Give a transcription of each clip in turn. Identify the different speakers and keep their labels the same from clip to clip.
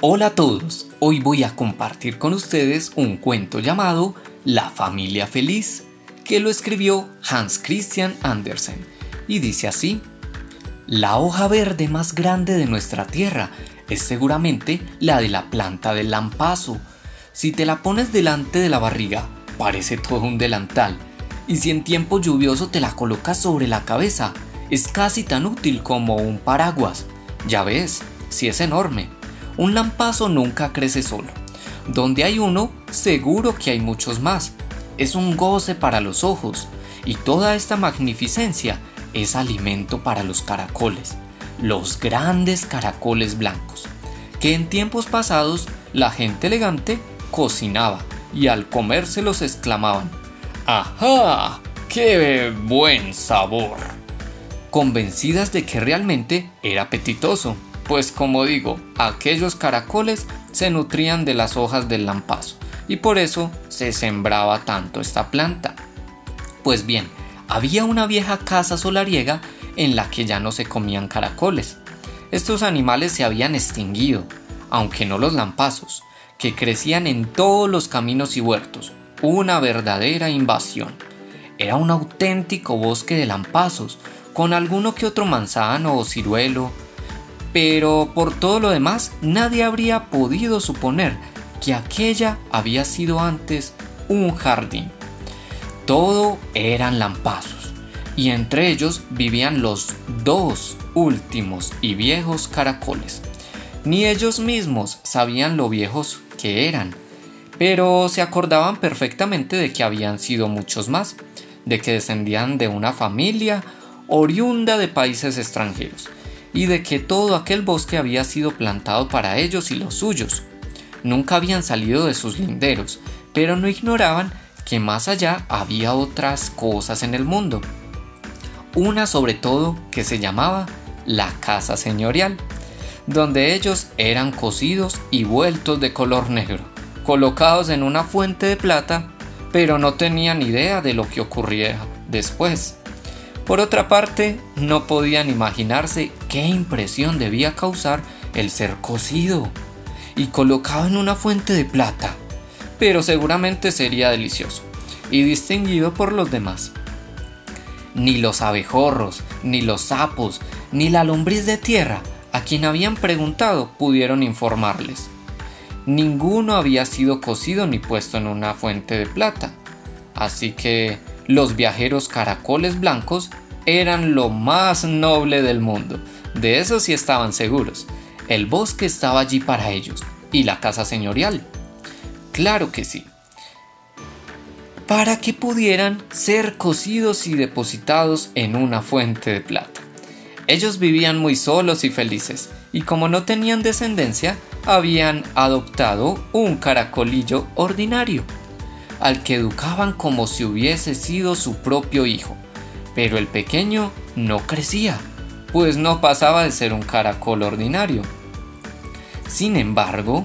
Speaker 1: Hola a todos, hoy voy a compartir con ustedes un cuento llamado La familia feliz, que lo escribió Hans Christian Andersen, y dice así, La hoja verde más grande de nuestra tierra es seguramente la de la planta del lampazo. Si te la pones delante de la barriga, parece todo un delantal, y si en tiempo lluvioso te la colocas sobre la cabeza, es casi tan útil como un paraguas. Ya ves, si es enorme. Un lampazo nunca crece solo. Donde hay uno, seguro que hay muchos más. Es un goce para los ojos y toda esta magnificencia es alimento para los caracoles, los grandes caracoles blancos, que en tiempos pasados la gente elegante cocinaba y al comérselos exclamaban, ¡Ajá! ¡Qué buen sabor! Convencidas de que realmente era apetitoso pues como digo, aquellos caracoles se nutrían de las hojas del lampazo y por eso se sembraba tanto esta planta. Pues bien, había una vieja casa solariega en la que ya no se comían caracoles. Estos animales se habían extinguido, aunque no los lampazos, que crecían en todos los caminos y huertos, una verdadera invasión. Era un auténtico bosque de lampazos, con alguno que otro manzano o ciruelo, pero por todo lo demás nadie habría podido suponer que aquella había sido antes un jardín. Todo eran lampazos, y entre ellos vivían los dos últimos y viejos caracoles. Ni ellos mismos sabían lo viejos que eran, pero se acordaban perfectamente de que habían sido muchos más, de que descendían de una familia oriunda de países extranjeros, y de que todo aquel bosque había sido plantado para ellos y los suyos. Nunca habían salido de sus linderos, pero no ignoraban que más allá había otras cosas en el mundo. Una sobre todo que se llamaba la casa señorial, donde ellos eran cocidos y vueltos de color negro, colocados en una fuente de plata, pero no tenían idea de lo que ocurriera después. Por otra parte, no podían imaginarse qué impresión debía causar el ser cocido y colocado en una fuente de plata, pero seguramente sería delicioso y distinguido por los demás. Ni los abejorros, ni los sapos, ni la lombriz de tierra, a quien habían preguntado, pudieron informarles. Ninguno había sido cocido ni puesto en una fuente de plata, así que los viajeros caracoles blancos eran lo más noble del mundo. De eso sí estaban seguros. El bosque estaba allí para ellos. ¿Y la casa señorial? Claro que sí. Para que pudieran ser cocidos y depositados en una fuente de plata. Ellos vivían muy solos y felices, y como no tenían descendencia, habían adoptado un caracolillo ordinario al que educaban como si hubiese sido su propio hijo. Pero el pequeño no crecía, pues no pasaba de ser un caracol ordinario. Sin embargo,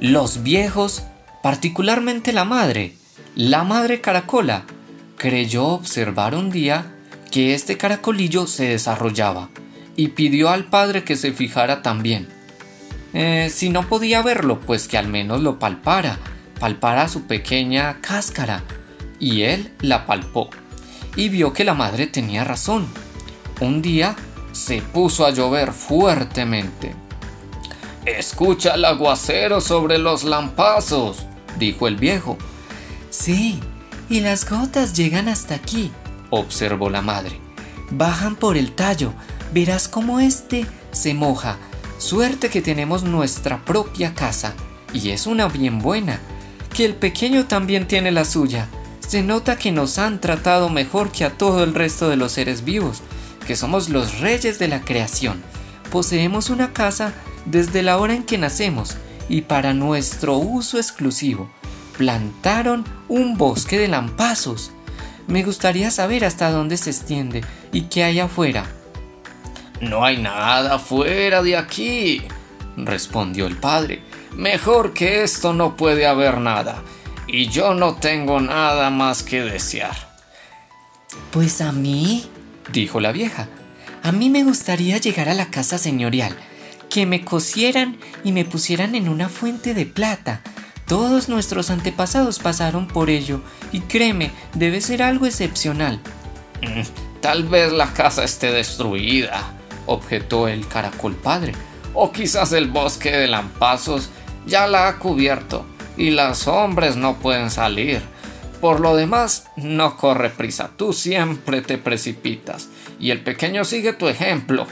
Speaker 1: los viejos, particularmente la madre, la madre caracola, creyó observar un día que este caracolillo se desarrollaba y pidió al padre que se fijara también. Eh, si no podía verlo, pues que al menos lo palpara palpara su pequeña cáscara, y él la palpó, y vio que la madre tenía razón. Un día se puso a llover fuertemente. Escucha el aguacero sobre los lampazos, dijo el viejo.
Speaker 2: Sí, y las gotas llegan hasta aquí, observó la madre. Bajan por el tallo, verás cómo este se moja. Suerte que tenemos nuestra propia casa, y es una bien buena que el pequeño también tiene la suya. Se nota que nos han tratado mejor que a todo el resto de los seres vivos, que somos los reyes de la creación. Poseemos una casa desde la hora en que nacemos y para nuestro uso exclusivo. Plantaron un bosque de lampazos. Me gustaría saber hasta dónde se extiende y qué hay afuera.
Speaker 1: No hay nada afuera de aquí, respondió el padre. Mejor que esto no puede haber nada, y yo no tengo nada más que desear.
Speaker 2: Pues a mí, dijo la vieja, a mí me gustaría llegar a la casa señorial, que me cosieran y me pusieran en una fuente de plata. Todos nuestros antepasados pasaron por ello, y créeme, debe ser algo excepcional.
Speaker 1: Mm, tal vez la casa esté destruida, objetó el caracol padre, o quizás el bosque de lampazos ya la ha cubierto y los hombres no pueden salir. Por lo demás, no corre prisa, tú siempre te precipitas y el pequeño sigue tu ejemplo.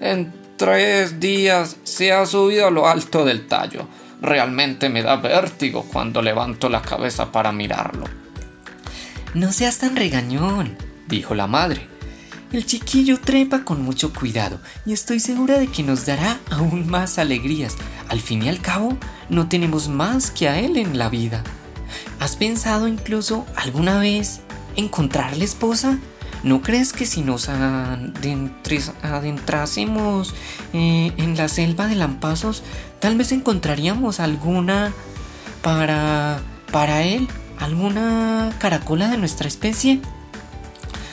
Speaker 1: En tres días se ha subido a lo alto del tallo. Realmente me da vértigo cuando levanto la cabeza para mirarlo.
Speaker 2: No seas tan regañón, dijo la madre. El chiquillo trepa con mucho cuidado y estoy segura de que nos dará aún más alegrías. Al fin y al cabo, no tenemos más que a él en la vida. ¿Has pensado incluso alguna vez encontrarle esposa? ¿No crees que si nos adentrásemos eh, en la selva de Lampazos, tal vez encontraríamos alguna para, para él, alguna caracola de nuestra especie?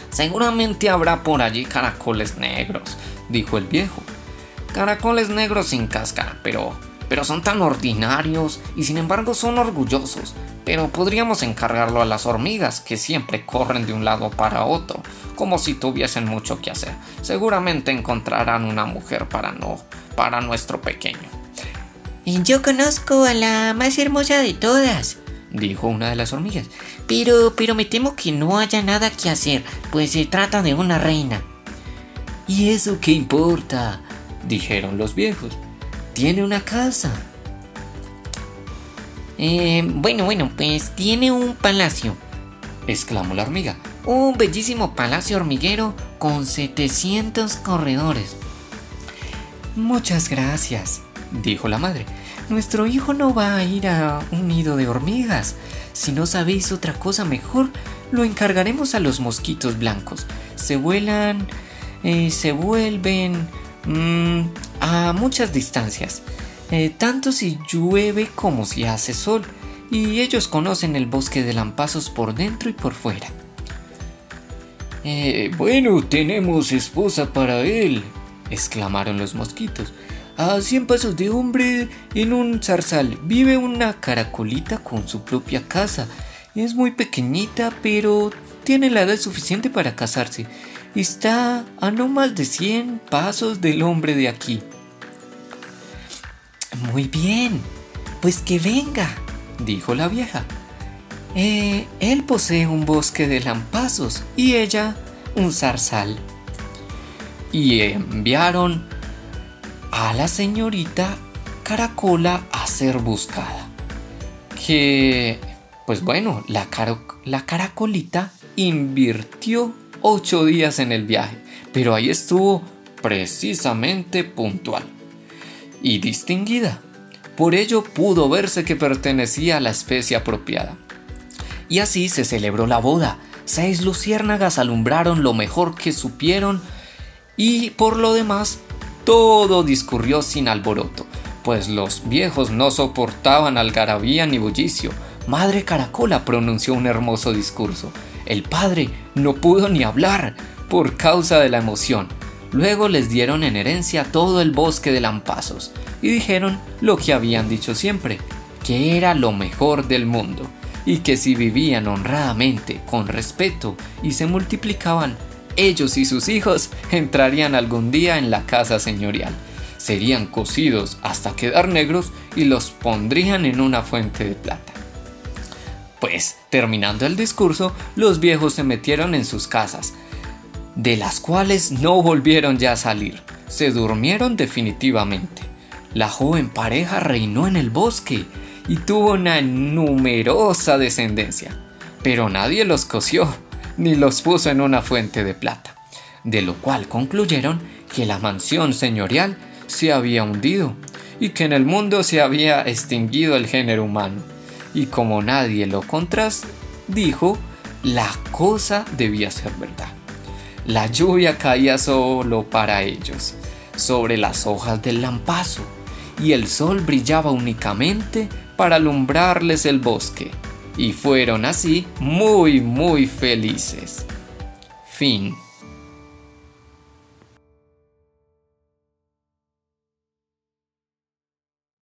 Speaker 1: Seguramente habrá por allí caracoles negros, dijo el viejo. Caracoles negros sin cáscara, pero pero son tan ordinarios y sin embargo son orgullosos. Pero podríamos encargarlo a las hormigas, que siempre corren de un lado para otro, como si tuviesen mucho que hacer. Seguramente encontrarán una mujer para no, para nuestro pequeño.
Speaker 2: Y yo conozco a la más hermosa de todas, dijo una de las hormigas. Pero, pero me temo que no haya nada que hacer, pues se trata de una reina.
Speaker 1: ¿Y eso qué importa? Dijeron los viejos tiene una casa.
Speaker 2: Eh, bueno, bueno, pues tiene un palacio, exclamó la hormiga. Un bellísimo palacio hormiguero con 700 corredores. Muchas gracias, dijo la madre. Nuestro hijo no va a ir a un nido de hormigas. Si no sabéis otra cosa mejor, lo encargaremos a los mosquitos blancos. Se vuelan, eh, se vuelven mm, a muchas distancias, eh, tanto si llueve como si hace sol, y ellos conocen el bosque de lampazos por dentro y por fuera.
Speaker 1: Eh, bueno, tenemos esposa para él, exclamaron los mosquitos. A cien pasos de hombre, en un zarzal, vive una caracolita con su propia casa. Es muy pequeñita, pero tiene la edad suficiente para casarse. Está a no más de 100 pasos del hombre de aquí.
Speaker 2: Muy bien, pues que venga, dijo la vieja. Eh, él posee un bosque de lampazos y ella un zarzal.
Speaker 1: Y enviaron a la señorita Caracola a ser buscada. Que, pues bueno, la, la caracolita invirtió ocho días en el viaje, pero ahí estuvo precisamente puntual y distinguida. Por ello pudo verse que pertenecía a la especie apropiada. Y así se celebró la boda. Seis luciérnagas alumbraron lo mejor que supieron y por lo demás todo discurrió sin alboroto, pues los viejos no soportaban algarabía ni bullicio. Madre Caracola pronunció un hermoso discurso, el padre no pudo ni hablar por causa de la emoción. Luego les dieron en herencia todo el bosque de lampazos y dijeron lo que habían dicho siempre, que era lo mejor del mundo y que si vivían honradamente, con respeto y se multiplicaban, ellos y sus hijos entrarían algún día en la casa señorial. Serían cocidos hasta quedar negros y los pondrían en una fuente de plata. Pues, terminando el discurso, los viejos se metieron en sus casas, de las cuales no volvieron ya a salir. Se durmieron definitivamente. La joven pareja reinó en el bosque y tuvo una numerosa descendencia, pero nadie los coció ni los puso en una fuente de plata, de lo cual concluyeron que la mansión señorial se había hundido y que en el mundo se había extinguido el género humano y como nadie lo dijo, la cosa debía ser verdad. La lluvia caía solo para ellos, sobre las hojas del lampazo, y el sol brillaba únicamente para alumbrarles el bosque, y fueron así muy muy felices. Fin.